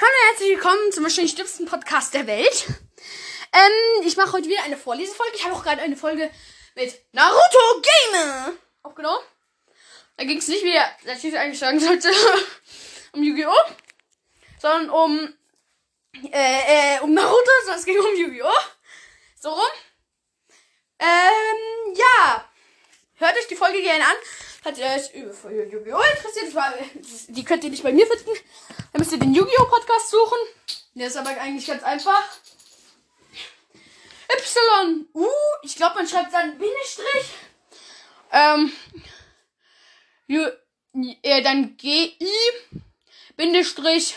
Hallo und herzlich willkommen zum wahrscheinlich dümmsten Podcast der Welt. Ähm, ich mache heute wieder eine Vorlesefolge. Ich habe auch gerade eine Folge mit Naruto Gamer aufgenommen. Da ging es nicht, wie der Titel eigentlich sagen sollte, um Yu-Gi-Oh! Sondern um, äh, äh, um Naruto, sondern es ging um Yu-Gi-Oh! So rum. Ähm, ja. Hört euch die Folge gerne an. Falls ihr euch über Yu-Gi-Oh! interessiert, war, die könnt ihr nicht bei mir finden. Dann müsst ihr den Yu-Gi-Oh! Podcast suchen. Der ist aber eigentlich ganz einfach. Y, U, ich glaube, man schreibt dann Bindestrich. Ähm, Ju, äh, dann G, I, Bindestrich,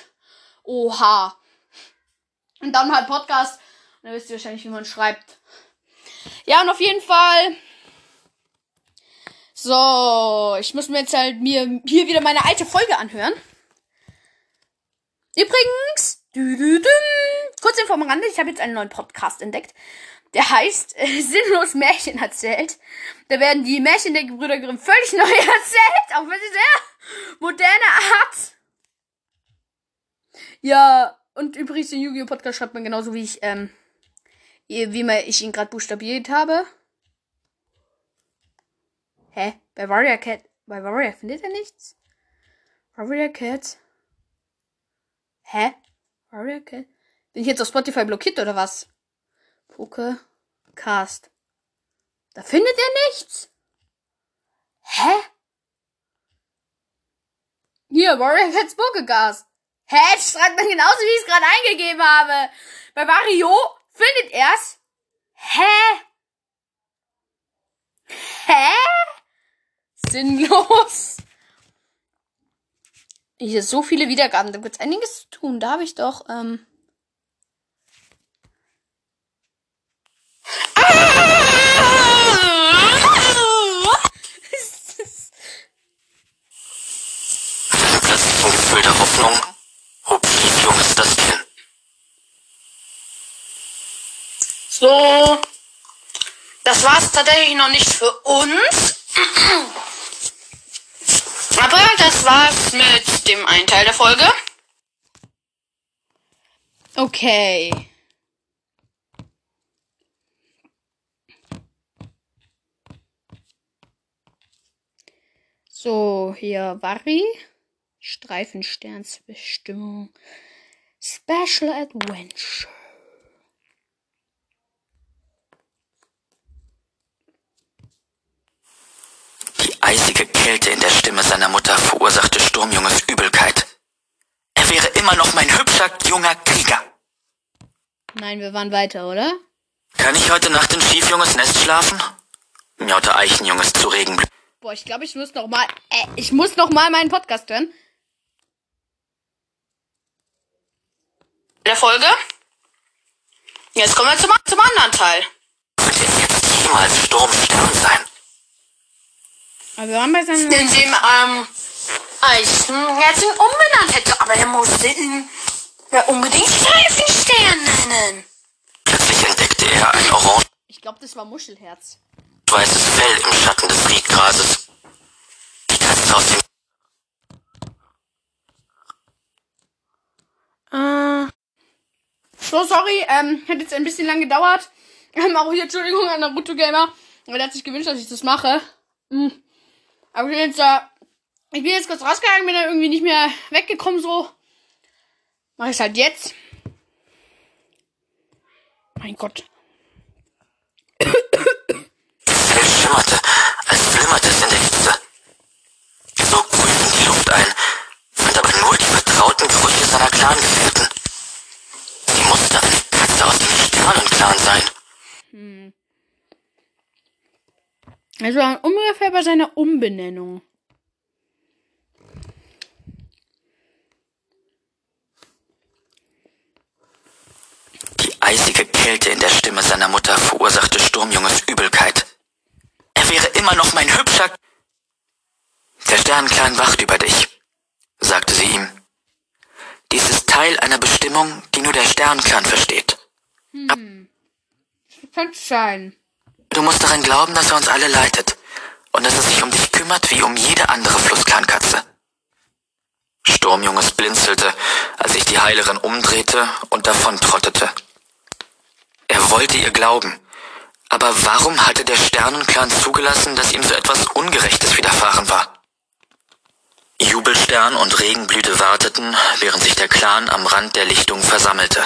O, H. Und dann halt Podcast. Und dann wisst ihr wahrscheinlich, wie man schreibt. Ja, und auf jeden Fall. So, ich muss mir jetzt halt mir hier wieder meine alte Folge anhören. Übrigens, dü -dü -dü, kurz Info Rande, ich habe jetzt einen neuen Podcast entdeckt. Der heißt äh, Sinnlos Märchen erzählt. Da werden die Märchen der Gebrüder Grimm völlig neu erzählt, auf eine sehr moderne Art. Ja, und übrigens den Yu-Gi-Oh! Podcast schreibt man genauso wie ich, ähm, wie man ich ihn gerade buchstabiert habe. Hä? Bei Warrior Cat, bei Warrior findet er nichts? Warrior Cat. Hä? Warrior Cat? Bin ich jetzt auf Spotify blockiert oder was? Pokecast. Da findet er nichts? Hä? Hier, Warrior Cats Pokecast. Hä? Das schreibt man genauso, wie ich es gerade eingegeben habe. Bei Mario findet er's. Hä? Hä? Sinnlos. Hier so viele Wiedergaben, da gibt's einiges zu tun. Da habe ich doch, ähm. Gefühl das Kinn. So. Tatsächlich noch nicht für uns. Aber das war's mit dem einen Teil der Folge. Okay. So, hier Vari. Streifensternsbestimmung. Special Adventure. Die eisige Kälte in der Stimme seiner Mutter verursachte Sturmjunges Übelkeit. Er wäre immer noch mein hübscher, junger Krieger. Nein, wir waren weiter, oder? Kann ich heute Nacht in Schiefjunges Nest schlafen? Miaute Eichenjunges zu Regenblüten. Boah, ich glaube, ich muss noch mal, äh, ich muss noch mal meinen Podcast hören. Der Folge. Jetzt kommen wir zum, zum anderen Teil. Könnte es jetzt jemals Sturmstern sein? Aber wir waren bei seinem... in dem ähm, Eisenherzen umbenannt hätte. Aber er musste ihn ja unbedingt Streifenstern nennen. Plötzlich entdeckte er ein orange Ich glaube, das war Muschelherz. weißes Fell im Schatten des Riedgrases. Die Katze aus dem Äh. So, sorry, ähm, hat jetzt ein bisschen lang gedauert. Ähm, auch hier Entschuldigung an Naruto Gamer, weil er hat sich gewünscht, dass ich das mache. Hm. Aber ich bin jetzt da, ich bin jetzt kurz rausgegangen, bin dann irgendwie nicht mehr weggekommen, so. Mach ich halt jetzt. Mein Gott. Fell schimmerte, als flimmerte es in der Hitze. So grüßten die Luft ein, fand aber nur die vertrauten Gerüche seiner Clangefährten. Sie musste eine Katze aus dem Sternenclan sein. Also ungefähr bei seiner Umbenennung. Die eisige Kälte in der Stimme seiner Mutter verursachte Sturmjunges Übelkeit. Er wäre immer noch mein hübscher... Der Sternenclan wacht über dich, sagte sie ihm. Dies ist Teil einer Bestimmung, die nur der Sternenclan versteht. Könnte sein. Du musst daran glauben, dass er uns alle leitet und dass er sich um dich kümmert wie um jede andere Flusskleinkatze. Sturmjunges blinzelte, als sich die Heilerin umdrehte und davontrottete. Er wollte ihr glauben. Aber warum hatte der Sternenclan zugelassen, dass ihm so etwas Ungerechtes widerfahren war? Jubelstern und Regenblüte warteten, während sich der Clan am Rand der Lichtung versammelte.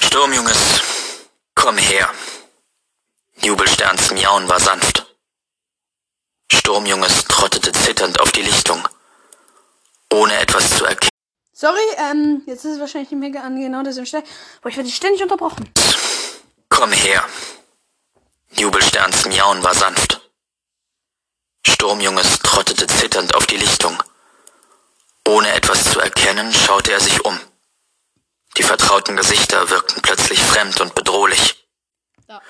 Sturmjunges, komm her. Jubelsterns Miauen war sanft. Sturmjunges trottete zitternd auf die Lichtung, ohne etwas zu erkennen. Sorry, ähm, jetzt ist es wahrscheinlich nicht mehr an genau derselben Stelle, aber ich werde ständig unterbrochen. Komm her. Jubelsterns Miauen war sanft. Sturmjunges trottete zitternd auf die Lichtung. Ohne etwas zu erkennen, schaute er sich um. Die vertrauten Gesichter wirkten plötzlich fremd und bedrohlich. Ja.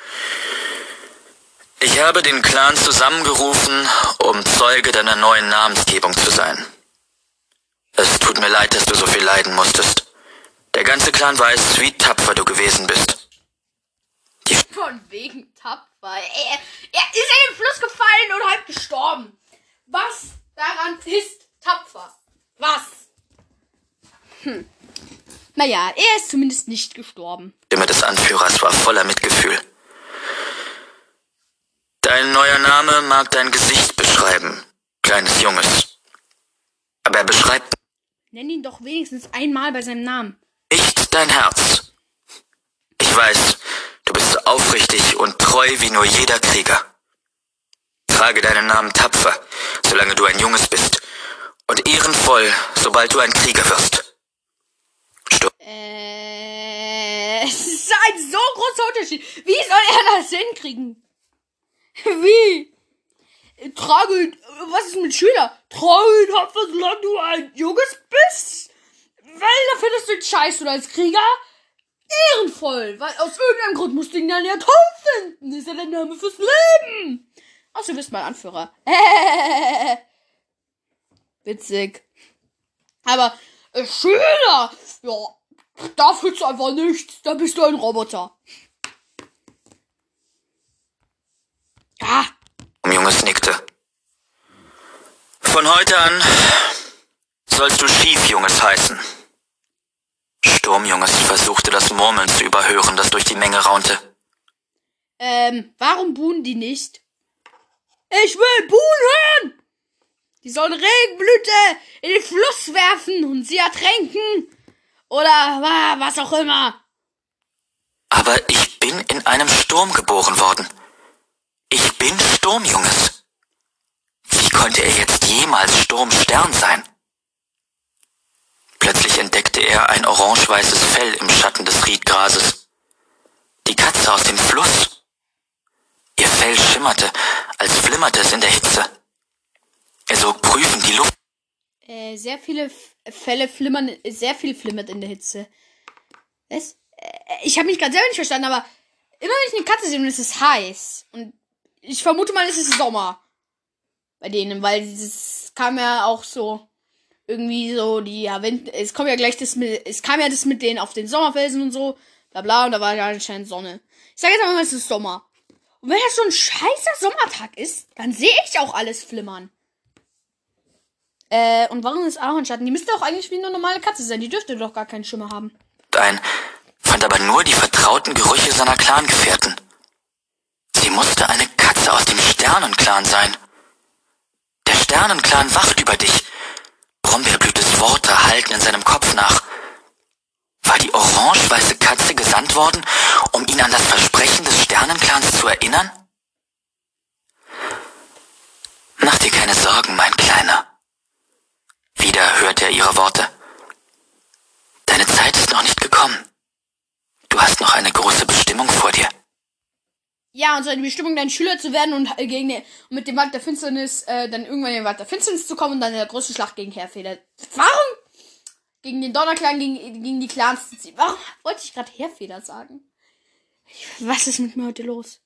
Ich habe den Clan zusammengerufen, um Zeuge deiner neuen Namensgebung zu sein. Es tut mir leid, dass du so viel leiden musstest. Der ganze Clan weiß, wie tapfer du gewesen bist. Von wegen tapfer. Er, er ist in den Fluss gefallen und halb gestorben. Was daran ist tapfer? Was? Hm. Naja, er ist zumindest nicht gestorben. Die Stimme des Anführers war voller Mitgefühl. Dein neuer Name mag dein Gesicht beschreiben, kleines Junges. Aber er beschreibt Nenn ihn doch wenigstens einmal bei seinem Namen. nicht dein Herz. Ich weiß, du bist so aufrichtig und treu wie nur jeder Krieger. Trage deinen Namen tapfer, solange du ein Junges bist, und ehrenvoll, sobald du ein Krieger wirst. Stur Äh, es ist ein so großer Unterschied. Wie soll er das hinkriegen? Wie? Trage, was ist mit Schüler? Trage ihn tapfer, solange du ein Junges bist. Weil da findest du ihn scheiße oder als Krieger ehrenvoll. Weil aus irgendeinem Grund musst du ihn dann ja toll finden. Ist ja der Name fürs Leben. Ach, du bist mein Anführer. Witzig. Aber äh, Schüler, ja, da fühlst du einfach nichts. Da bist du ein Roboter. Ja, Junges nickte. Von heute an sollst du Schiefjunges heißen. Sturmjunges versuchte das Murmeln zu überhören, das durch die Menge raunte. ähm, warum buhen die nicht? Ich will buhen hören! Die sollen Regenblüte in den Fluss werfen und sie ertränken. Oder wa- was auch immer. Aber ich bin in einem Sturm geboren worden. Ich bin Sturmjunges. Wie konnte er jetzt jemals Sturmstern sein? Plötzlich entdeckte er ein orange-weißes Fell im Schatten des Riedgrases. Die Katze aus dem Fluss. Ihr Fell schimmerte, als flimmerte es in der Hitze. Er sog prüfend die Luft Äh, sehr viele Fälle flimmern, sehr viel flimmert in der Hitze. Was? Äh, ich habe mich gerade selber nicht verstanden, aber immer wenn ich eine Katze sehe, ist es heiß. Und ich vermute mal, es ist Sommer. Bei denen, weil es kam ja auch so irgendwie so die ja, Wind, es kommt ja gleich das mit, es kam ja das mit denen auf den Sommerfelsen und so, bla bla, und da war ja anscheinend Sonne. Ich sage jetzt aber mal, es ist Sommer. Und wenn das so ein scheißer Sommertag ist, dann sehe ich auch alles flimmern. Äh, und warum ist Ahornschatten? Die müsste doch eigentlich wie eine normale Katze sein. Die dürfte doch gar keinen Schimmer haben. ein, fand aber nur die vertrauten Gerüche seiner Clangefährten. Sie musste eine Katze aus dem Sternenclan sein. Der Sternenclan wacht über dich. Brombeerblütes Worte halten in seinem Kopf nach. War die orange-weiße Katze gesandt worden, um ihn an das Versprechen des Sternenclans zu erinnern? Mach dir keine Sorgen, mein Kleiner. Wieder hörte er ihre Worte. Deine Zeit ist noch nicht gekommen. Du hast noch eine große Bestimmung vor dir. Ja, und seine Bestimmung, dein Schüler zu werden und äh, gegen den, und mit dem Wald der Finsternis, äh, dann irgendwann in den Wald der Finsternis zu kommen und dann in der großen Schlacht gegen Herfeder. Warum? Gegen den Donnerclan, gegen, gegen die Clans zu ziehen. Warum wollte ich gerade Herfeder sagen? Was ist mit mir heute los?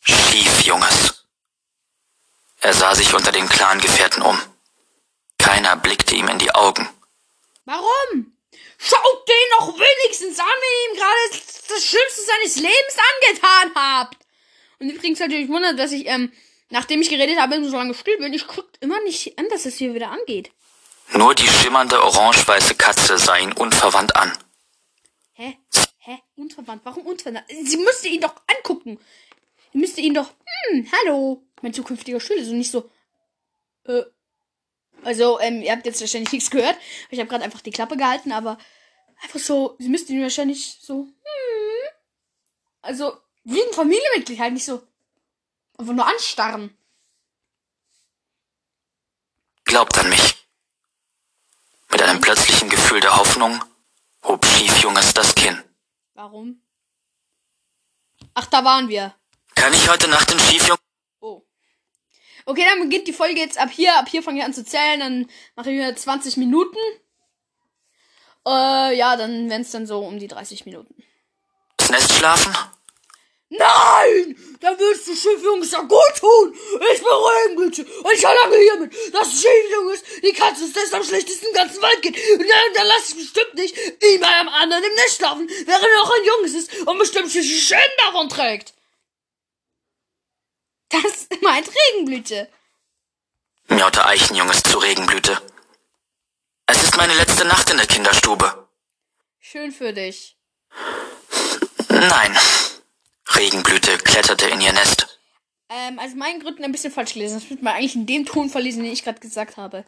Schief, Junges. Er sah sich unter den Clangefährten um. Keiner blickte ihm in die Augen. Warum? Schaut den doch wenigstens an, wenn ihr ihm gerade das Schlimmste seines Lebens angetan habt. Und übrigens natürlich wundert, dass ich ähm, nachdem ich geredet habe so lange still bin, ich guck immer nicht an, dass es hier wieder angeht. Nur die schimmernde orange-weiße Katze sah ihn unverwandt an. Hä? Hä? Unverwandt? Warum unverwandt? Sie müsste ihn doch angucken. Sie müsste ihn doch, hm, hallo, mein zukünftiger Schüler, so nicht so, äh, also, ähm, ihr habt jetzt wahrscheinlich nichts gehört. Ich habe gerade einfach die Klappe gehalten, aber einfach so, sie müsste ihn wahrscheinlich so, hm, also, wie ein Familienmitglied halt nicht so, einfach nur anstarren. Glaubt an mich. Mit einem plötzlichen Gefühl der Hoffnung hob Schiefjunges das Kinn. Warum? Ach, da waren wir. Kann ich heute Nacht den Schiefjungen... Okay, dann beginnt die Folge jetzt ab hier. Ab hier fange ich an zu zählen. Dann mache ich wieder 20 Minuten. Äh, ja, dann wären es dann so um die 30 Minuten. ins Nest schlafen? Nein! Da willst du Schiffjungs ja gut tun! Ich bin Regenblüte und ich verlange hiermit, dass Schiffjungs die Katze ist, das am schlechtesten im ganzen Wald geht. Und dann, dann lass ich bestimmt nicht ihn bei einem anderen im Nest schlafen, während er noch ein Junges ist und bestimmt schließlich Schäden davon trägt. Meint Regenblüte. miaute Eichenjunges zu Regenblüte. Es ist meine letzte Nacht in der Kinderstube. Schön für dich. Nein. Regenblüte kletterte in ihr Nest. Ähm, also meinen Gründen ein bisschen falsch gelesen. Das müsste man eigentlich in dem Ton verlesen, den ich gerade gesagt habe.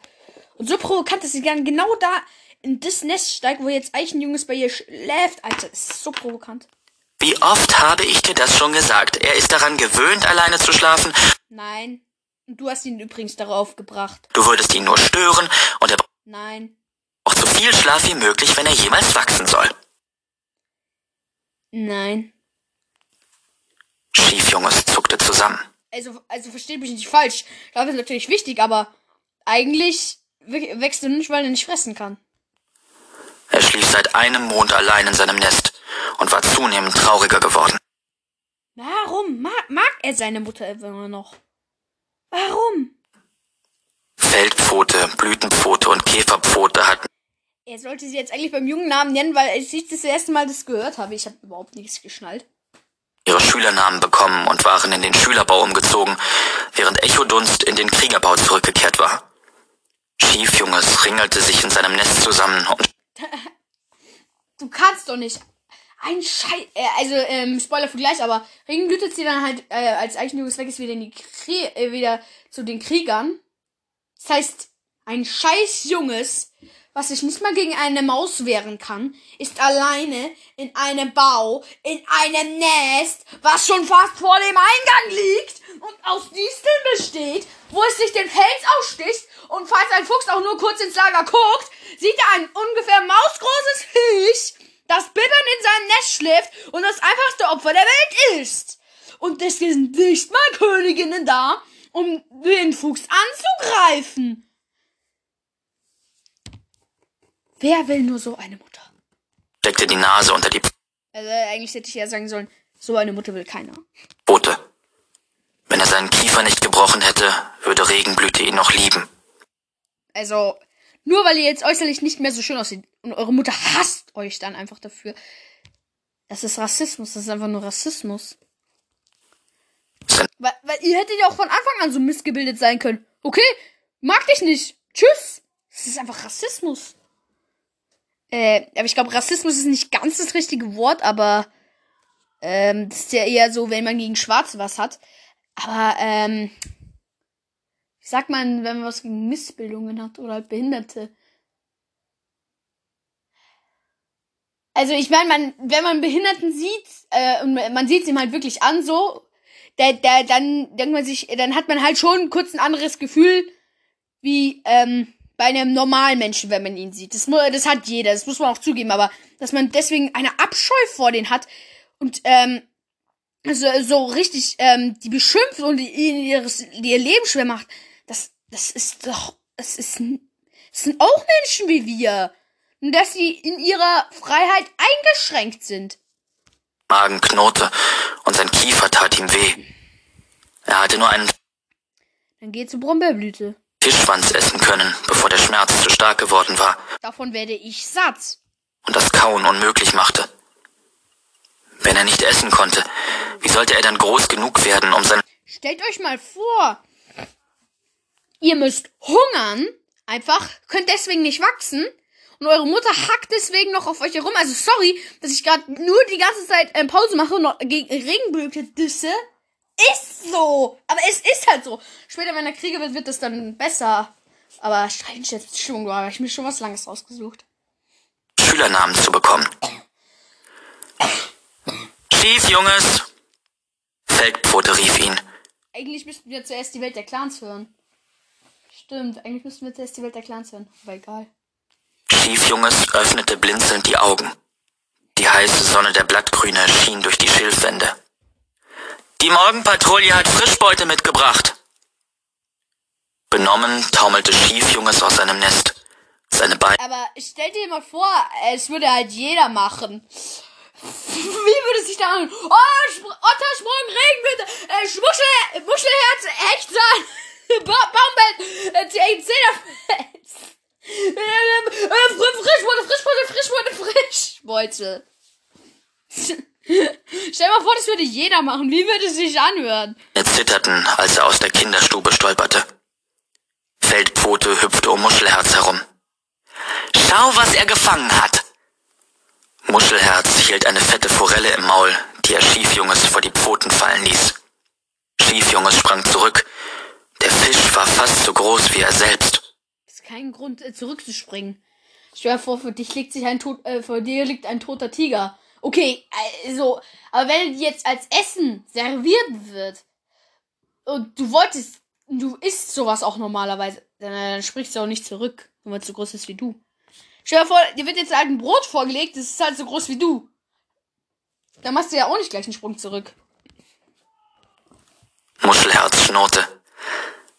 Und so provokant, dass sie gerne genau da in das Nest steigt, wo jetzt Eichenjunges bei ihr schläft. Alter, ist so provokant. Wie oft habe ich dir das schon gesagt? Er ist daran gewöhnt, alleine zu schlafen. Nein. Und du hast ihn übrigens darauf gebracht. Du würdest ihn nur stören und er Nein. braucht so viel Schlaf wie möglich, wenn er jemals wachsen soll. Nein. Schiefjunges zuckte zusammen. Also, also versteht mich nicht falsch. Schlaf ist natürlich wichtig, aber eigentlich wä- wächst er nicht, weil er nicht fressen kann. Er schlief seit einem Mond allein in seinem Nest und war zunehmend trauriger geworden. Warum mag, mag er seine Mutter immer noch? Warum? Feldpfote, Blütenpfote und Käferpfote hatten Er sollte sie jetzt eigentlich beim jungen Namen nennen, weil ich das erste Mal das gehört habe. Ich habe überhaupt nichts geschnallt. ihre Schülernamen bekommen und waren in den Schülerbau umgezogen, während Echodunst in den Kriegerbau zurückgekehrt war. Schiefjunges ringelte sich in seinem Nest zusammen und Du kannst doch nicht. Ein Scheiß. Äh, also, ähm, Spoiler für gleich, aber Regenblüte zieht dann halt, äh, als Eichenjunges weg ist, wieder in die Krie äh, wieder zu den Kriegern. Das heißt, ein scheiß Junges, was sich nicht mal gegen eine Maus wehren kann, ist alleine in einem Bau, in einem Nest, was schon fast vor dem Eingang liegt und aus Disteln besteht, wo es sich den Fels aussticht und falls ein Fuchs auch nur kurz ins Lager guckt, sieht er ein ungefähr mausgroßes Viech, das bittern in seinem Nest schläft und das einfachste Opfer der Welt ist. Und es sind nicht mal Königinnen da, um den Fuchs anzugreifen. Wer will nur so eine Mutter? steckte die Nase unter die Also eigentlich hätte ich ja sagen sollen, so eine Mutter will keiner. Pfote. Wenn er seinen Kiefer nicht gebrochen hätte, würde Regenblüte ihn noch lieben. Also, nur weil ihr jetzt äußerlich nicht mehr so schön aussieht und eure Mutter hasst euch dann einfach dafür. Das ist Rassismus, das ist einfach nur Rassismus. Weil, weil ihr hättet ja auch von Anfang an so missgebildet sein können. Okay, mag dich nicht. Tschüss. Das ist einfach Rassismus. Äh, aber ich glaube, Rassismus ist nicht ganz das richtige Wort, aber ähm, das ist ja eher so, wenn man gegen Schwarze was hat. Aber, ähm, wie sagt man, wenn man was gegen Missbildungen hat oder halt Behinderte? Also ich meine, man, wenn man Behinderten sieht, äh, und man sieht es ihm halt wirklich an so, der, der, dann denkt man sich, dann hat man halt schon kurz ein anderes Gefühl, wie, ähm, bei einem normalen Menschen, wenn man ihn sieht. Das, das hat jeder, das muss man auch zugeben, aber dass man deswegen eine Abscheu vor den hat und, ähm, so, so richtig, ähm, die beschimpft und die, ihres, ihr Leben schwer macht, das, das ist doch, das ist, das sind auch Menschen wie wir. Und dass sie in ihrer Freiheit eingeschränkt sind. Magen knurrte und sein Kiefer tat ihm weh. Er hatte nur einen Dann geh zur Brombeerblüte. Fischschwanz essen können, bevor der Schmerz zu stark geworden war Davon werde ich satt. und das Kauen unmöglich machte. Wenn er nicht essen konnte, wie sollte er dann groß genug werden, um sein stellt euch mal vor, ihr müsst hungern, einfach, könnt deswegen nicht wachsen und eure Mutter hackt deswegen noch auf euch herum. Also sorry, dass ich gerade nur die ganze Zeit ähm, Pause mache und noch gegen Regenböcke disse. Ist so. Aber es ist halt so. Später, wenn er Kriege wird, wird es dann besser. Aber Streichenschätzung, da habe ich mir schon was Langes rausgesucht. Schülernamen zu bekommen. Schief, Junges! Feldpfote rief ihn. Eigentlich müssten wir zuerst die Welt der Clans hören. Stimmt, eigentlich müssten wir zuerst die Welt der Clans hören. Aber egal. Schiefjunges öffnete blinzelnd die Augen. Die heiße Sonne der Blattgrüne schien durch die Schilfwände. Die Morgenpatrouille hat Frischbeute mitgebracht. Benommen taumelte Schiefjunges aus seinem Nest. Seine Beine Aber stell dir mal vor, es würde halt jeder machen. Wie würde sich da an? Oh, Spr Ottersprung, Regenblüte, äh, Schmuschel, Muschelherz, Hechtsahn, ba Baumbett, äh, Zehnerfels. Äh, äh, Frischbeute, Frischbeute, Frischbeute, Frischbeute. Stell mal vor, das würde jeder machen. Wie würde es sich anhören? zitterten, als er aus der Kinderstube stolperte. Feldpfote hüpfte um Muschelherz herum. Schau, was er gefangen hat! Muschelherz hielt eine fette Forelle im Maul, die er Schiefjunges vor die Pfoten fallen ließ. Schiefjunges sprang zurück. Der Fisch war fast so groß wie er selbst. Das ist kein Grund, äh, zurückzuspringen. Stell dir vor, für dich liegt sich ein tot, äh, vor dir liegt ein toter Tiger. Okay, also, aber wenn jetzt als Essen serviert wird und du wolltest, du isst sowas auch normalerweise, dann, dann sprichst du auch nicht zurück, weil es so groß ist wie du. Stell dir vor, dir wird jetzt halt ein Brot vorgelegt, das ist halt so groß wie du. Dann machst du ja auch nicht gleich einen Sprung zurück. Muschelherz schnurrte.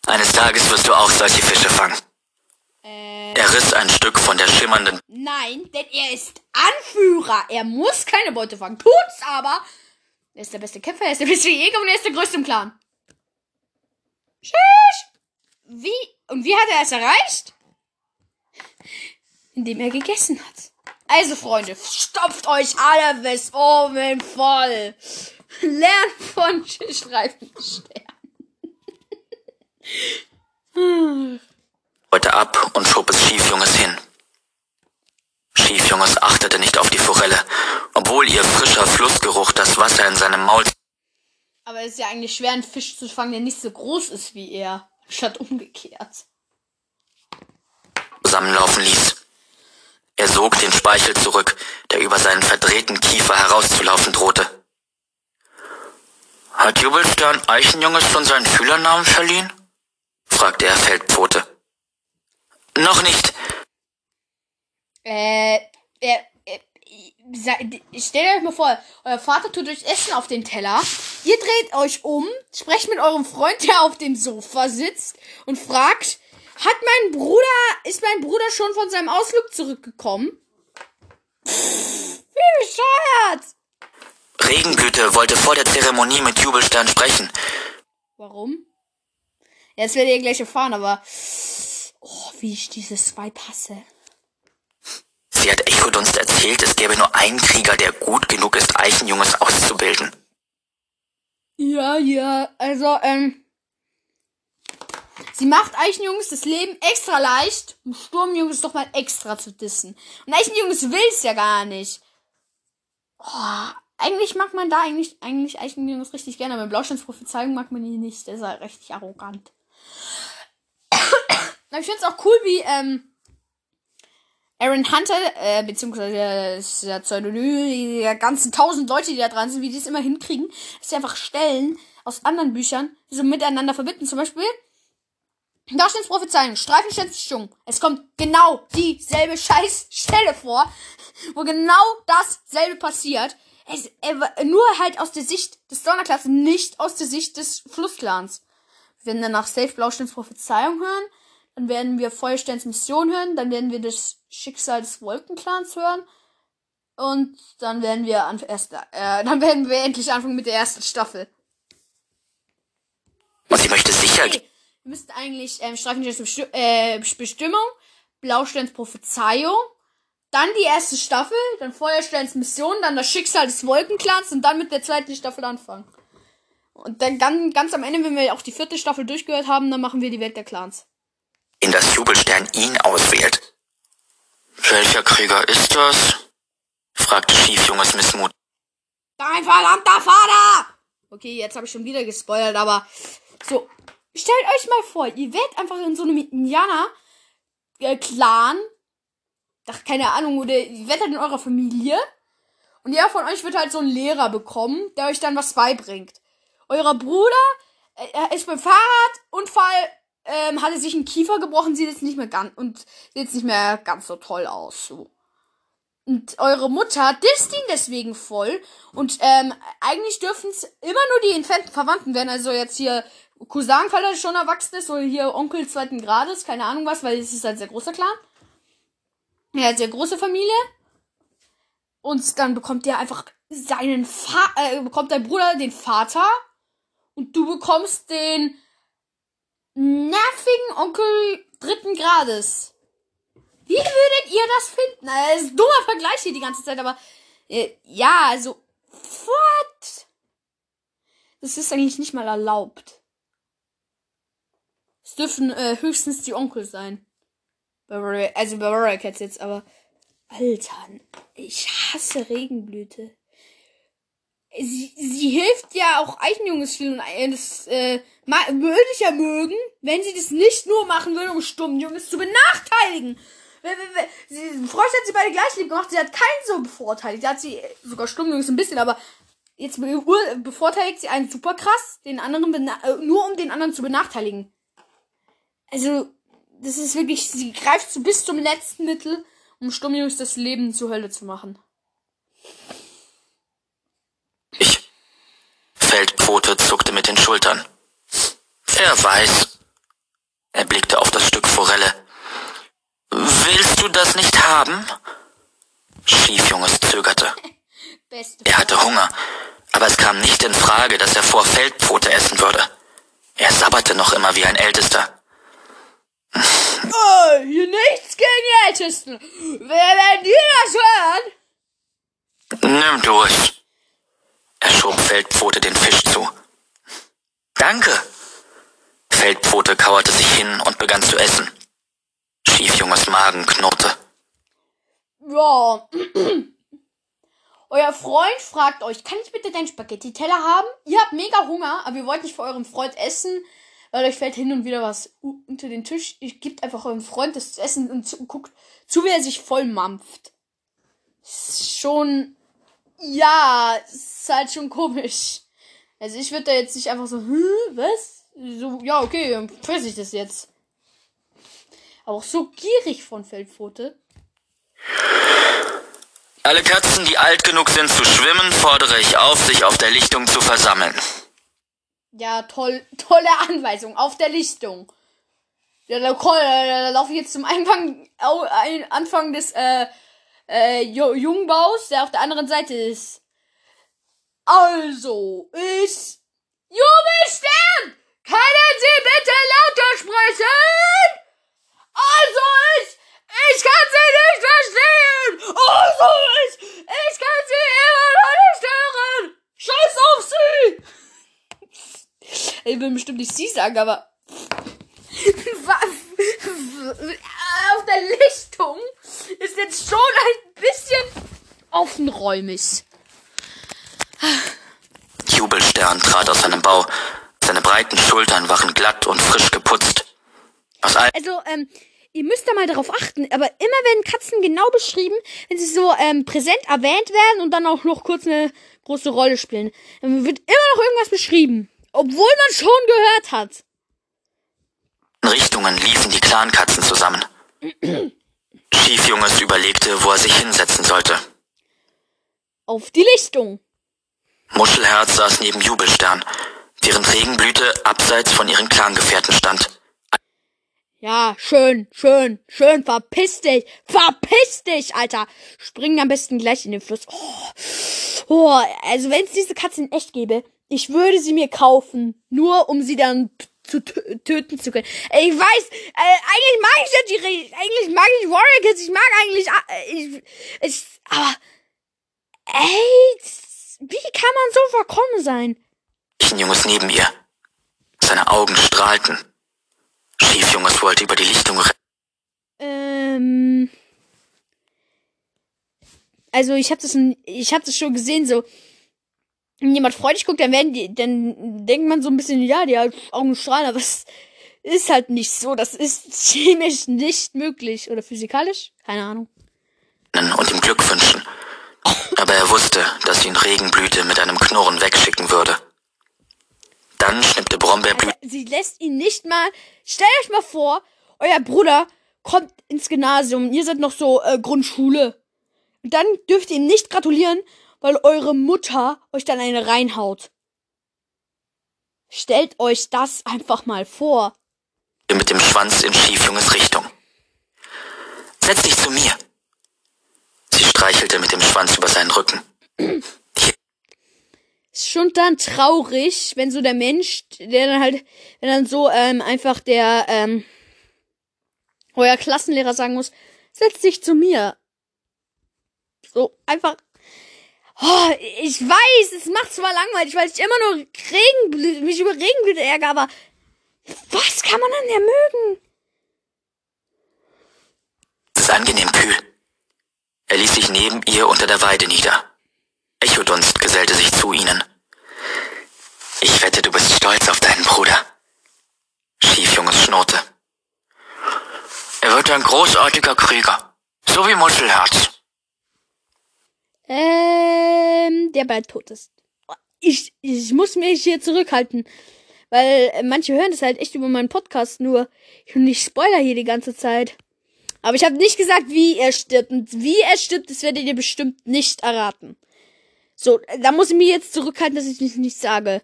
Eines Tages wirst du auch solche Fische fangen. Er riss ein Stück von der schimmernden nein, denn er ist Anführer. Er muss keine Beute fangen. Tut's aber. Er ist der beste Kämpfer, er ist der beste Jäger und er ist der größte im Clan. Tschüss. Wie? Und wie hat er es erreicht? Indem er gegessen hat. Also, Freunde, stopft euch alle bis oben voll. Lernt von Streifenstern. Beute ab und schob es Schiefjunges hin. Schiefjunges achtete nicht auf die Forelle, obwohl ihr frischer Flussgeruch das Wasser in seinem Maul Aber es ist ja eigentlich schwer, einen Fisch zu fangen, der nicht so groß ist wie er. Statt umgekehrt. zusammenlaufen ließ. Er sog den Speichel zurück, der über seinen verdrehten Kiefer herauszulaufen drohte. Hat Jubelstern Eichenjunges schon seinen Schülernamen verliehen? fragte er Feldpfote. Noch nicht. Äh, äh, äh, stellt euch mal vor, euer Vater tut euch Essen auf den Teller. Ihr dreht euch um, sprecht mit eurem Freund, der auf dem Sofa sitzt und fragt, hat mein Bruder, ist mein Bruder schon von seinem Ausflug zurückgekommen? Pff, wie bescheuert! Regenblüte wollte vor der Zeremonie mit Jubelstern sprechen. Warum? Das werdet ihr gleich erfahren, aber, oh, wie ich dieses Vibe hasse. Sie hat Echodunst erzählt, es gäbe nur einen Krieger, der gut genug ist, Eichenjunges auszubilden. Ja, ja, also, ähm. Sie macht Eichenjungs das Leben extra leicht, um Sturmjungs doch mal extra zu dissen. Und Eichenjungs will's ja gar nicht. Oh, eigentlich mag man da eigentlich, eigentlich Eichenjungs richtig gerne, aber Blausteins Prophezeiung mag man ihn nicht. Der ist halt richtig arrogant. Aber ich find's auch cool, wie, ähm, Aaron Hunter, äh, beziehungsweise das der Pseudonym, die ganzen tausend Leute, die da dran sind, wie die es immer hinkriegen, dass sie einfach Stellen aus anderen Büchern, die so miteinander verbinden. Zum Beispiel, Darstellens Prophezeiung, Streifenschätzung. Es kommt genau dieselbe Scheißstelle vor, wo genau dasselbe passiert. Es, nur halt aus der Sicht des Donnerklasse, nicht aus der Sicht des Flussclans. Wir werden danach Safe Blausteins Prophezeiung hören. Dann werden wir Feuersteins Mission hören. Dann werden wir das Schicksal des Wolkenclans hören. Und dann werden wir an erst, äh, dann werden wir endlich anfangen mit der ersten Staffel. Sie möchte sicher Okay. Wir müssten eigentlich ähm, Streifensteins Besti äh, Bestimmung, Blausteins Prophezeiung, dann die erste Staffel, dann Feuersteins Mission, dann das Schicksal des Wolkenclans und dann mit der zweiten Staffel anfangen. Und dann ganz, ganz am Ende, wenn wir auch die vierte Staffel durchgehört haben, dann machen wir die Welt der Clans. In das Jubelstern ihn auswählt. Welcher Krieger ist das? fragte schiefjunges Missmut. Dein verdammter Vater! Okay, jetzt habe ich schon wieder gespoilert, aber so. Stellt euch mal vor, ihr werdet einfach in so einem Indianer-Clan. Ach, keine Ahnung, oder ihr werdet halt in eurer Familie. Und jeder von euch wird halt so einen Lehrer bekommen, der euch dann was beibringt. Euer Bruder äh, ist beim Fahrradunfall, ähm, hatte sich einen Kiefer gebrochen, sieht jetzt nicht mehr ganz und sieht jetzt nicht mehr ganz so toll aus. So. Und eure Mutter disst ihn deswegen voll. Und ähm, eigentlich dürfen es immer nur die entfernten Verwandten werden. Also jetzt hier Cousin, falls er schon erwachsen ist, oder hier Onkel zweiten Grades, keine Ahnung was, weil es ist ein sehr großer Clan. Ja, sehr große Familie. Und dann bekommt der einfach seinen Fa äh, bekommt dein Bruder den Vater und du bekommst den nervigen Onkel dritten Grades. Wie würdet ihr das finden? Das ist ein dummer Vergleich hier die ganze Zeit, aber äh, ja, also what? Das ist eigentlich nicht mal erlaubt. Es dürfen äh, höchstens die Onkel sein. Also bei Warrior Cats jetzt, aber Alter, ich hasse Regenblüte. Sie, sie hilft ja auch Eichenjunges viel und das äh, würde ich ja mögen, wenn sie das nicht nur machen würde, um Sturmjunges zu benachteiligen. Sie, Frosch hat sie beide gleich lieb gemacht, sie hat keinen so bevorteiligt. Sie hat sie sogar Sturmjunges ein bisschen, aber jetzt bevorteiligt sie einen super krass, den anderen äh, nur um den anderen zu benachteiligen. Also, das ist wirklich, sie greift so bis zum letzten Mittel, um Sturmjungs das Leben zur Hölle zu machen. Ich. Feldpfote zuckte mit den Schultern. Wer weiß. Er blickte auf das Stück Forelle. Willst du das nicht haben? Schiefjunges zögerte. Er hatte Hunger, aber es kam nicht in Frage, dass er vor Feldpfote essen würde. Er sabberte noch immer wie ein Ältester. Oh, hier nichts gegen die Ältesten. Wenn die das hören. Nimm du es. Schob Feldpfote den Fisch zu. Danke. Feldpfote kauerte sich hin und begann zu essen. Schiefjunges Magen knurrte. Ja. Euer Freund fragt euch, kann ich bitte deinen Spaghetti-Teller haben? Ihr habt mega Hunger, aber ihr wollt nicht für euren Freund essen, weil euch fällt hin und wieder was unter den Tisch. Ihr gebt einfach eurem Freund das zu essen und guckt zu, wie er sich voll mampft. Schon, ja, ist halt schon komisch. Also ich würde da jetzt nicht einfach so, hm, was? So, ja, okay, dann fress ich das jetzt. Aber auch so gierig von Feldpfote. Alle Katzen, die alt genug sind zu schwimmen, fordere ich auf, sich auf der Lichtung zu versammeln. Ja, toll, tolle Anweisung auf der Lichtung. Ja, da, da, da, laufe ich jetzt zum Anfang, Anfang des äh, äh, Ju- Jungbaus, der auf der anderen Seite ist. Also, ich. Jubelstern! Können Sie bitte lauter sprechen? Also, ich. Ich kann Sie nicht verstehen! Also, ich. Ich kann Sie immer noch nicht hören! Scheiß auf Sie! Ich will bestimmt nicht sie sagen, aber. Auf der Lichtung ist jetzt schon ein bisschen offenräumig. Jubelstern trat aus seinem Bau. Seine breiten Schultern waren glatt und frisch geputzt. Aus all Also, ähm, ihr müsst da mal darauf achten, aber immer werden Katzen genau beschrieben, wenn sie so ähm, präsent erwähnt werden und dann auch noch kurz eine große Rolle spielen. Dann wird immer noch irgendwas beschrieben. Obwohl man schon gehört hat. Richtungen liefen die Clankatzen zusammen. Schiefjunges überlegte, wo er sich hinsetzen sollte. Auf die Lichtung. Muschelherz saß neben Jubelstern, während Regenblüte abseits von ihren Clangefährten stand. Ja, schön, schön, schön, verpiss dich, verpiss dich, Alter. Spring am besten gleich in den Fluss. Oh, oh also wenn es diese Katze in echt gäbe, ich würde sie mir kaufen, nur um sie dann zu tö- töten zu können. Ich weiß, äh, eigentlich mag ich ja die, eigentlich mag ich Warrior Kids, ich mag eigentlich, äh, ich, ich, aber, ey, wie kann man so verkommen sein? Junges neben ihr. Seine Augen strahlten. Schiefjunges wollte über die Lichtung. Ähm. Also ich habe das, ich habe das schon gesehen. So, jemand freudig guckt, dann werden die, dann denkt man so ein bisschen, ja, die hat Augen strahlen, aber es ist halt nicht so. Das ist chemisch nicht möglich oder physikalisch, keine Ahnung. und ihm Glück wünschen. Aber er wusste, dass ihn Regenblüte mit einem Knurren wegschicken würde. Dann schnippte Brombeerblüte Sie lässt ihn nicht mal. Stellt euch mal vor, euer Bruder kommt ins Gymnasium. Ihr seid noch so äh, Grundschule. Und dann dürft ihr ihm nicht gratulieren, weil eure Mutter euch dann eine reinhaut. Stellt euch das einfach mal vor. mit dem Schwanz in Schiefjunges Richtung. Setz dich zu mir. Sie streichelte mit dem Schwanz über seinen Rücken. Ist schon dann traurig, wenn so der Mensch, der dann halt, wenn dann so ähm, einfach der ähm, euer Klassenlehrer sagen muss, setz dich zu mir. So einfach. Oh, ich weiß, es macht zwar langweilig, weil ich immer nur Regenblüte, mich über Regenblüte ärgere, aber was kann man an der mögen? Es ist angenehm kühl. Er ließ sich neben ihr unter der Weide nieder. Echodunst gesellte sich zu ihnen. Ich wette, du bist stolz auf deinen Bruder. Schiefjunges schnurrte. Er wird ein großartiger Krieger. So wie Muschelherz. Ähm, der bald tot ist. Ich, ich muss mich hier zurückhalten. Weil manche hören das halt echt über meinen Podcast nur. Und ich spoiler hier die ganze Zeit. Aber ich habe nicht gesagt, wie er stirbt. Und wie er stirbt, das werdet ihr bestimmt nicht erraten. So, da muss ich mich jetzt zurückhalten, dass ich nicht, nicht sage.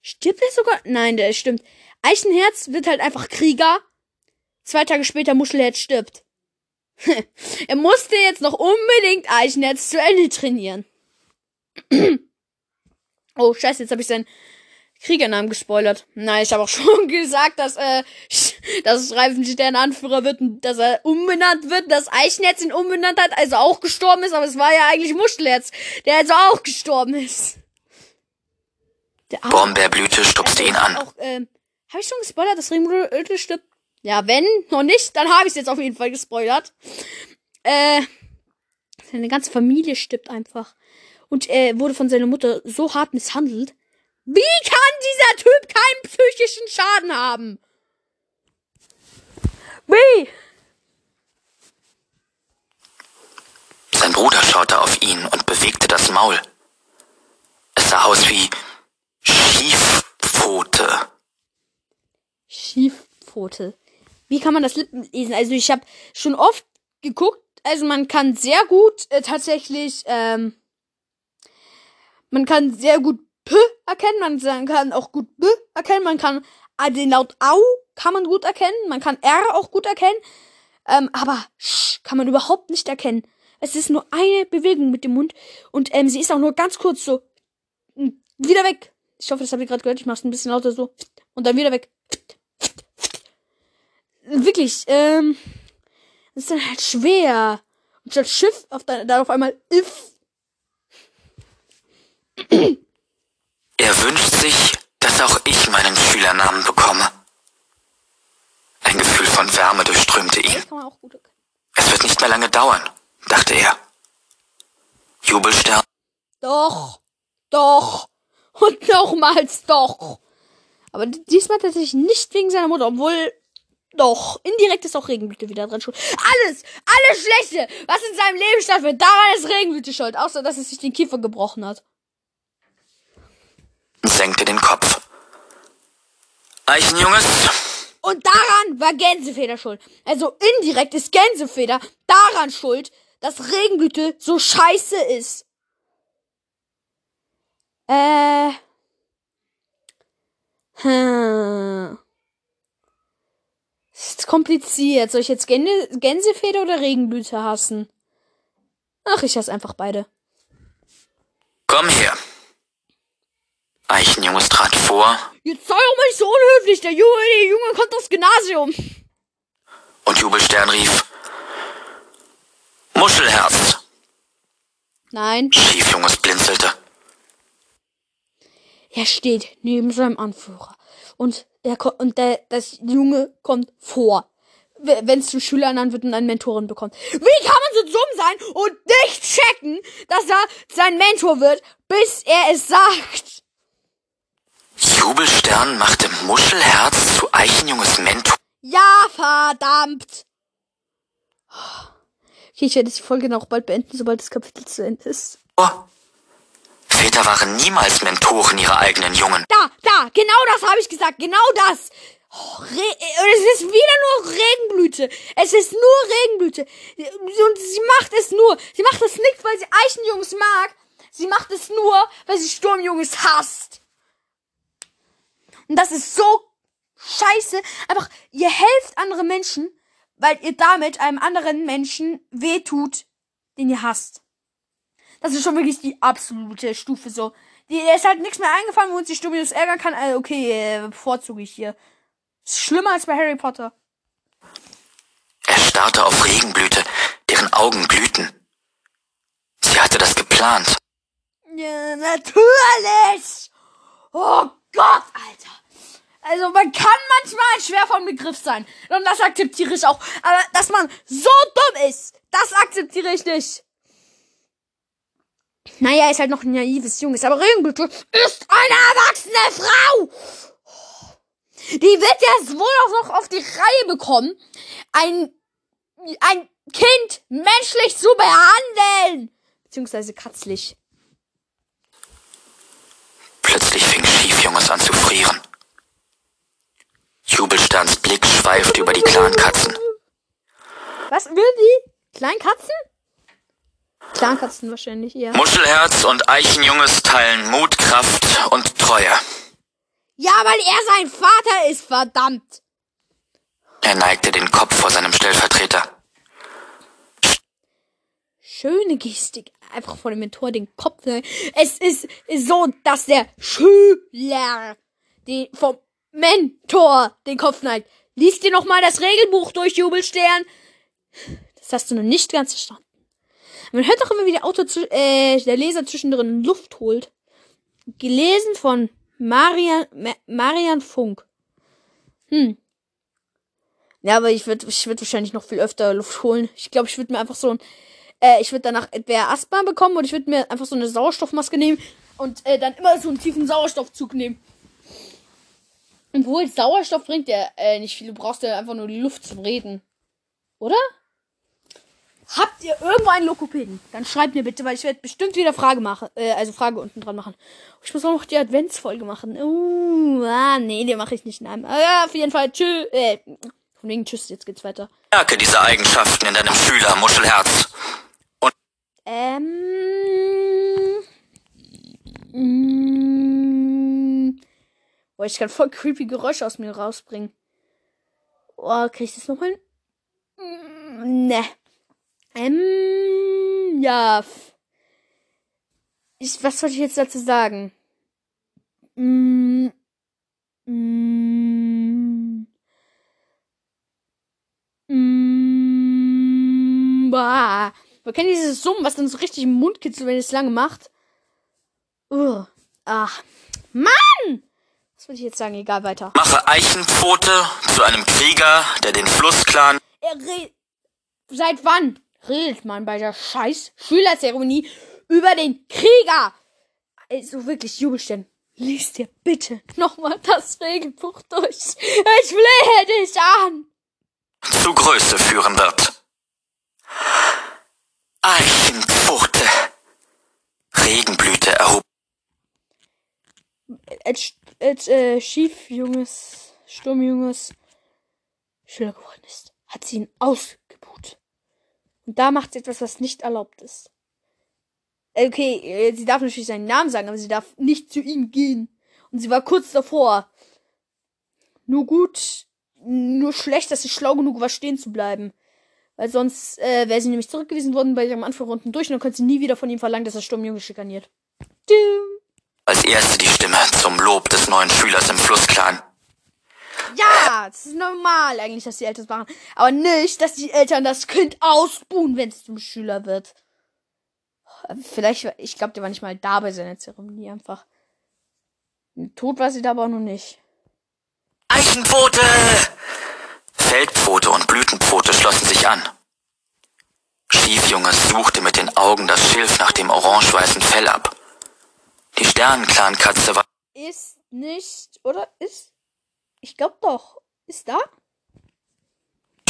Stirbt er sogar? Nein, der stimmt. Eichenherz wird halt einfach Krieger. Zwei Tage später Muschelherz stirbt. er musste jetzt noch unbedingt Eichenherz zu Ende trainieren. oh, scheiße, jetzt habe ich seinen Kriegernamen gespoilert. Nein, ich habe auch schon gesagt, dass, äh, dass Reifenstern Anführer wird und dass er umbenannt wird, dass Eichenherz ihn umbenannt hat, also auch gestorben ist, aber es war ja eigentlich Muschelherz, der also auch gestorben ist. Der Arme. Brombeerblüte stupste ihn an. Auch, ähm, habe ich schon gespoilert, dass Regenblüte stirbt? Ja, wenn noch nicht, dann habe ich es jetzt auf jeden Fall gespoilert. Äh, seine ganze Familie stirbt einfach. Und er wurde von seiner Mutter so hart misshandelt. Wie kann dieser Typ keinen psychischen Schaden haben? Wie? Sein Bruder schaute auf ihn und bewegte das Maul. Es sah aus wie Schiefpfote. Schiefpfote. Wie kann man das Lippen lesen? Also ich habe schon oft geguckt. Also man kann sehr gut äh, tatsächlich, ähm, man kann sehr gut P erkennen, man kann auch gut B erkennen, man kann den Laut Au kann man gut erkennen, man kann R auch gut erkennen, ähm, aber Sch kann man überhaupt nicht erkennen. Es ist nur eine Bewegung mit dem Mund und ähm, sie ist auch nur ganz kurz so mm, wieder weg. Ich hoffe, das habt ihr gerade gehört. Ich mach's ein bisschen lauter so und dann wieder weg. Wirklich, ähm, ist dann halt schwer. Und statt Schiff auf dann, dann auf einmal if. Er wünscht sich, dass auch ich meinen Schülernamen bekomme. Ein Gefühl von Wärme durchströmte ihn. Es wird nicht mehr lange dauern, dachte er. Jubelstern Doch, doch und nochmals doch. Aber diesmal tatsächlich nicht wegen seiner Mutter, obwohl doch indirekt ist auch Regenblüte wieder dran schuld. Alles, alles Schlechte, was in seinem Leben stattfindet, daran ist Regenblüte schuld, außer dass es sich den Kiefer gebrochen hat. senkte den Kopf. Eichenjunges, Und daran war Gänsefeder schuld. Also indirekt ist Gänsefeder daran schuld, dass Regenblüte so scheiße ist. Äh. Hm. Ist kompliziert. Soll ich jetzt Gänse Gänsefeder oder Regenblüte hassen? Ach, ich hasse einfach beide. komm her. Eichenjunges trat vor Jetzt sei doch nicht so unhöflich. Der Junge, der Junge kommt aufs Gymnasium. und Jubelstern rief Muschelherz. Nein. Schiefjunges blinzelte. Er steht neben seinem Anführer und er ko- und der das Junge kommt vor. Wenn es zu Schülern dann wird und eine Mentorin bekommt. Wie kann man so dumm sein und nicht checken, dass er sein Mentor wird, bis er es sagt? Jubelstern machte Muschelherz zu Eichenjunges Mentor. Ja, verdammt. Okay, ich werde die Folge auch bald beenden, sobald das Kapitel zu Ende ist. Väter waren niemals Mentoren ihrer eigenen Jungen. Da, da, genau das habe ich gesagt, genau das. Oh, es ist wieder nur Regenblüte. Es ist nur Regenblüte. Und sie macht es nur. Sie macht es nicht, weil sie Eichenjungs mag. Sie macht es nur, weil sie Sturmjungs hasst. Und das ist so scheiße. Einfach, ihr helft andere Menschen, weil ihr damit einem anderen Menschen wehtut, den ihr hasst. Das ist schon wirklich die absolute Stufe so. Die ist halt nichts mehr eingefallen, wo uns die Sturmjungs ärgern kann. Also, okay, äh, bevorzuge ich hier. Ist schlimmer als bei Harry Potter. Er starrte auf Regenblüte, deren Augen glühten. Sie hatte das geplant. Ja, natürlich! Oh Gott, Alter! Also man kann manchmal schwer vom Begriff sein. Und das akzeptiere ich auch. Aber dass man so dumm ist, das akzeptiere ich nicht. Naja, ist halt noch ein naives Junges. Aber Regenblüte ist eine erwachsene Frau! Die wird jetzt wohl auch noch auf die Reihe bekommen, ein, ein Kind menschlich zu behandeln. Beziehungsweise katzlich. Plötzlich fing Schiefjunges an zu frieren. Jubelsterns Blick schweifte über die Clankatzen. Was will die? Kleinkatzen? Kleinkatzen wahrscheinlich eher. Muschelherz und Eichenjunges teilen Mut, Kraft und Treue. Ja, weil er sein Vater ist, verdammt. Er neigte den Kopf vor seinem Stellvertreter. Schöne Gestik. Einfach vor dem Mentor den Kopf. Es ist so, dass der Schüler den vom Mentor den Kopf neigt. Lies dir nochmal das Regelbuch durch, Jubelstern. Das hast du noch nicht ganz verstanden. Man hört doch immer, wie der Autor, äh, der Leser zwischendrin Luft holt. Gelesen von Marian, Ma Marian Funk. Hm. Ja, aber ich würde ich würd wahrscheinlich noch viel öfter Luft holen. Ich glaube, ich würde mir einfach so ein, äh, ich würde danach entweder Asthma bekommen und ich würde mir einfach so eine Sauerstoffmaske nehmen und äh, dann immer so einen tiefen Sauerstoffzug nehmen. Obwohl Sauerstoff bringt ja äh, nicht viel. Du brauchst ja einfach nur die Luft zum Reden. Oder? Habt ihr irgendwo einen Lokopäden? Dann schreibt mir bitte, weil ich werde bestimmt wieder Frage machen. Äh, also Frage unten dran machen. Ich muss auch noch die Adventsfolge machen. Uh, ah, nee, die mache ich nicht in einem. Ah, ja, auf jeden Fall. Tschüss. Äh, von wegen Tschüss, jetzt geht's weiter. Merke diese Eigenschaften in deinem Schüler, Muschelherz. Ähm. Mm, boah, ich kann voll creepy Geräusche aus mir rausbringen. Oh, krieg ich das noch hin? Mm, ne. Ähm, ja. Ich, was soll ich jetzt dazu sagen? Mm, mm, mm, bah. Man kennt dieses Summen, was dann so richtig im Mund kitzelt, wenn es lange macht. Uh, ach, Mann! Was wollte ich jetzt sagen? Egal, weiter. Mache Eichenpfote zu einem Krieger, der den Flussclan Er redet. Seit wann redet man bei der scheiß Schülerzeremonie über den Krieger? Also wirklich, Jubelstern. Lies dir bitte nochmal das Regelbuch durch. Ich flehe dich an. zu Größe führen wird. Eichenpfote. Regenblüte erhob als, als äh, Schiefjunges, Sturmjunges Schüler geworden ist, hat sie ihn ausgebuht. Und da macht sie etwas, was nicht erlaubt ist. Äh, Okay, äh, sie darf natürlich seinen Namen sagen, aber sie darf nicht zu ihm gehen. Und sie war kurz davor. Nur gut, nur schlecht, dass sie schlau genug war, stehen zu bleiben. Weil sonst äh, wäre sie nämlich zurückgewiesen worden bei ihrem Anführer unten durch und dann könnte sie nie wieder von ihm verlangen, dass er Sturmjunge schikaniert. Als erste die Stimme zum Lob des neuen Schülers im Flussclan. Ja, es ist normal eigentlich, dass die Eltern das machen. Aber nicht, dass die Eltern das Kind ausbuhen, wenn es zum Schüler wird. Vielleicht, ich glaube, der war nicht mal da bei seiner Zeremonie einfach. Tot weiß ich aber noch nicht. Eichenpfote! Feldpfote und Blütenpfote schlossen sich an. Schiefjunges suchte mit den Augen das Schilf nach dem orange-weißen Fell ab. Die Sternenclan-Katze war Ist nicht, oder? Ist? Ich glaube doch. Ist da?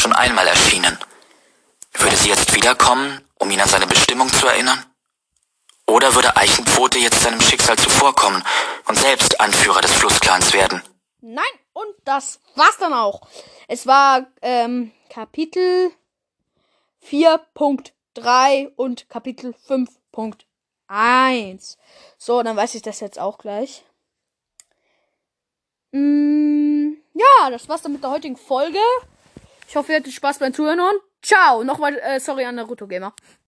schon einmal erschienen. Würde sie jetzt wiederkommen, um ihn an seine Bestimmung zu erinnern? Oder würde Eichenpfote jetzt seinem Schicksal zuvorkommen und selbst Anführer des Flussclans werden? Nein, und das war's dann auch. Es war ähm, Kapitel 4.3 und Kapitel 5.1. So, dann weiß ich das jetzt auch gleich. Mm, ja, das war's dann mit der heutigen Folge. Ich hoffe, ihr hattet Spaß beim Zuhören ciao. Nochmal, äh, sorry an Naruto Gamer.